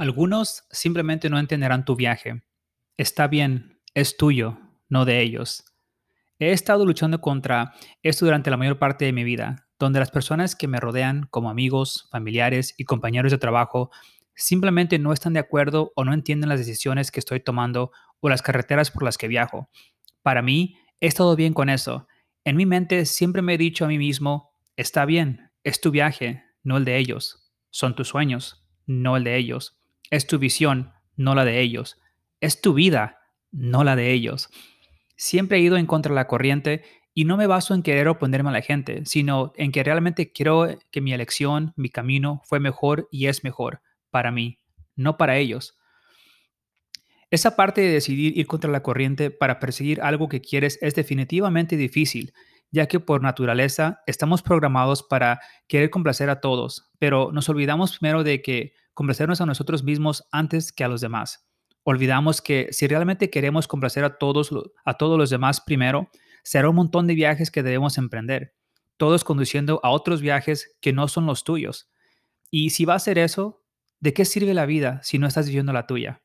Algunos simplemente no entenderán tu viaje. Está bien, es tuyo, no de ellos. He estado luchando contra esto durante la mayor parte de mi vida, donde las personas que me rodean, como amigos, familiares y compañeros de trabajo, simplemente no están de acuerdo o no entienden las decisiones que estoy tomando o las carreteras por las que viajo. Para mí, he estado bien con eso. En mi mente siempre me he dicho a mí mismo, está bien, es tu viaje, no el de ellos. Son tus sueños, no el de ellos. Es tu visión, no la de ellos. Es tu vida, no la de ellos. Siempre he ido en contra de la corriente y no me baso en querer oponerme a la gente, sino en que realmente creo que mi elección, mi camino fue mejor y es mejor para mí, no para ellos. Esa parte de decidir ir contra la corriente para perseguir algo que quieres es definitivamente difícil, ya que por naturaleza estamos programados para querer complacer a todos, pero nos olvidamos primero de que complacernos a nosotros mismos antes que a los demás. Olvidamos que si realmente queremos complacer a todos, a todos los demás primero, será un montón de viajes que debemos emprender, todos conduciendo a otros viajes que no son los tuyos. Y si va a ser eso, ¿de qué sirve la vida si no estás viviendo la tuya?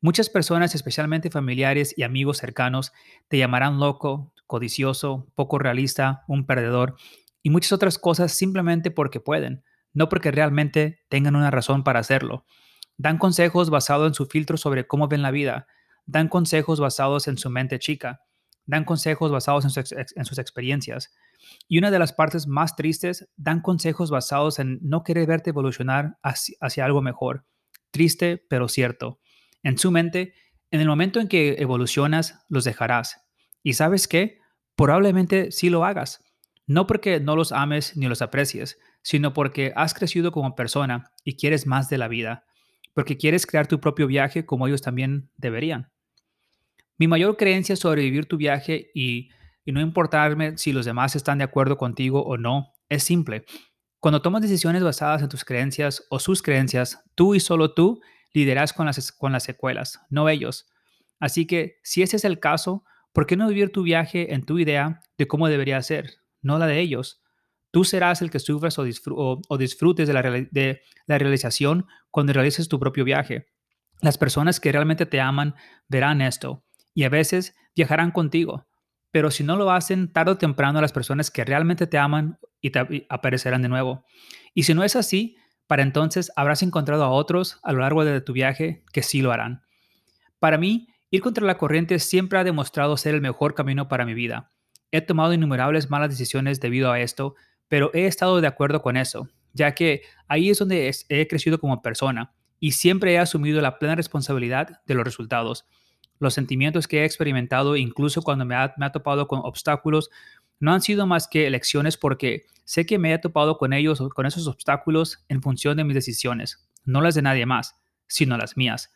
Muchas personas, especialmente familiares y amigos cercanos, te llamarán loco, codicioso, poco realista, un perdedor y muchas otras cosas simplemente porque pueden, no porque realmente tengan una razón para hacerlo. Dan consejos basados en su filtro sobre cómo ven la vida. Dan consejos basados en su mente chica. Dan consejos basados en, sus experiencias. Y una de las partes más tristes, dan consejos basados en no querer verte evolucionar hacia, algo mejor. Triste, pero cierto. En su mente, en el momento en que evolucionas, los dejarás. ¿Y sabes qué? Probablemente sí lo hagas. No porque no los ames ni los aprecies, sino porque has crecido como persona y quieres más de la vida, porque quieres crear tu propio viaje como ellos también deberían. Mi mayor creencia sobre vivir tu viaje y, no importarme si los demás están de acuerdo contigo o no es simple. Cuando tomas decisiones basadas en tus creencias o sus creencias, tú y solo tú lideras con las, con las secuelas, no ellos. Así que si ese es el caso, ¿por qué no vivir tu viaje en tu idea de cómo debería ser, no la de ellos? Tú serás el que sufras o, disfrutes de la, realización cuando realices tu propio viaje. Las personas que realmente te aman verán esto y a veces viajarán contigo. Pero si no lo hacen, tarde o temprano las personas que realmente te aman y te aparecerán de nuevo. Y si no es así, para entonces habrás encontrado a otros a lo largo de tu viaje que sí lo harán. Para mí, ir contra la corriente siempre ha demostrado ser el mejor camino para mi vida. He tomado innumerables malas decisiones debido a esto, pero he estado de acuerdo con eso, ya que ahí es donde he crecido como persona y siempre he asumido la plena responsabilidad de los resultados. Los sentimientos que he experimentado, incluso cuando me ha, topado con obstáculos, no han sido más que lecciones porque sé que me he topado con ellos, con esos obstáculos en función de mis decisiones, no las de nadie más, sino las mías.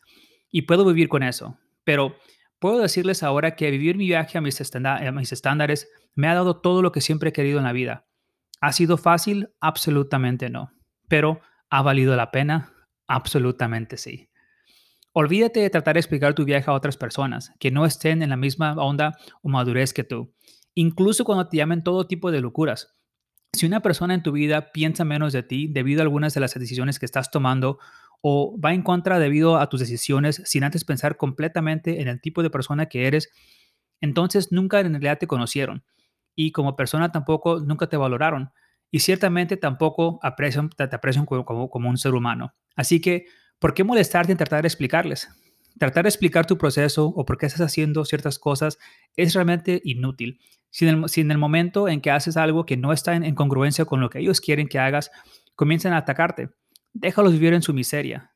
Y puedo vivir con eso. Pero puedo decirles ahora que vivir mi viaje a mis, estándares me ha dado todo lo que siempre he querido en la vida. ¿Ha sido fácil? Absolutamente no. Pero ¿ha valido la pena? Absolutamente sí. Olvídate de tratar de explicar tu viaje a otras personas que no estén en la misma onda o madurez que tú, incluso cuando te llamen todo tipo de locuras. Si una persona en tu vida piensa menos de ti debido a algunas de las decisiones que estás tomando o va en contra debido a tus decisiones sin antes pensar completamente en el tipo de persona que eres, entonces nunca en realidad te conocieron y como persona tampoco nunca te valoraron y ciertamente tampoco aprecian, te, aprecian como, un ser humano. Así que, ¿por qué molestarte en tratar de explicarles? Tratar de explicar tu proceso o por qué estás haciendo ciertas cosas es realmente inútil. Si en, el, momento en que haces algo que no está en congruencia con lo que ellos quieren que hagas, comienzan a atacarte, déjalos vivir en su miseria,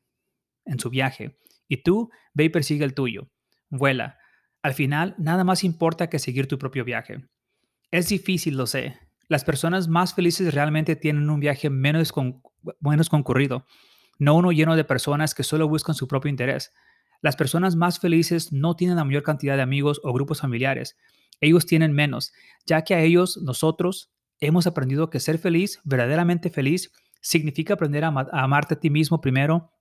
en su viaje, y tú ve y persigue el tuyo. Vuela. Al final, nada más importa que seguir tu propio viaje. Es difícil, lo sé. Las personas más felices realmente tienen un viaje menos, con, menos concurrido. no uno lleno de personas que solo buscan su propio interés. Las personas más felices no tienen la mayor cantidad de amigos o grupos familiares. Ellos tienen menos, ya que a ellos, nosotros, hemos aprendido que ser feliz, verdaderamente feliz, significa aprender a, amarte a ti mismo primero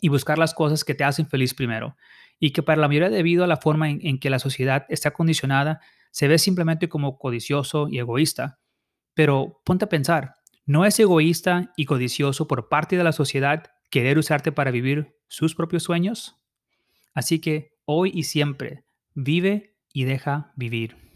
y buscar las cosas que te hacen feliz primero. Y que para la mayoría debido a la forma en, que la sociedad está condicionada, se ve simplemente como codicioso y egoísta. Pero ponte a pensar, ¿no es egoísta y codicioso por parte de la sociedad querer usarte para vivir sus propios sueños? Así que hoy y siempre, vive y deja vivir.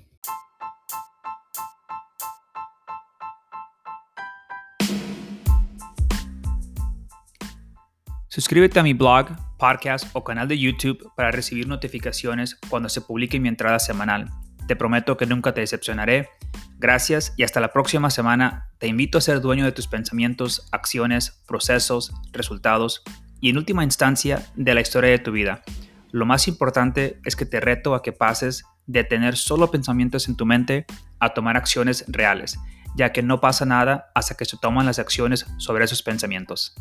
Suscríbete a mi blog, podcast o canal de YouTube para recibir notificaciones cuando se publique mi entrada semanal. Te prometo que nunca te decepcionaré. Gracias y hasta la próxima semana. Te invito a ser dueño de tus pensamientos, acciones, procesos, resultados y en última instancia de la historia de tu vida. Lo más importante es que te reto a que pases de tener solo pensamientos en tu mente a tomar acciones reales, ya que no pasa nada hasta que se toman las acciones sobre esos pensamientos.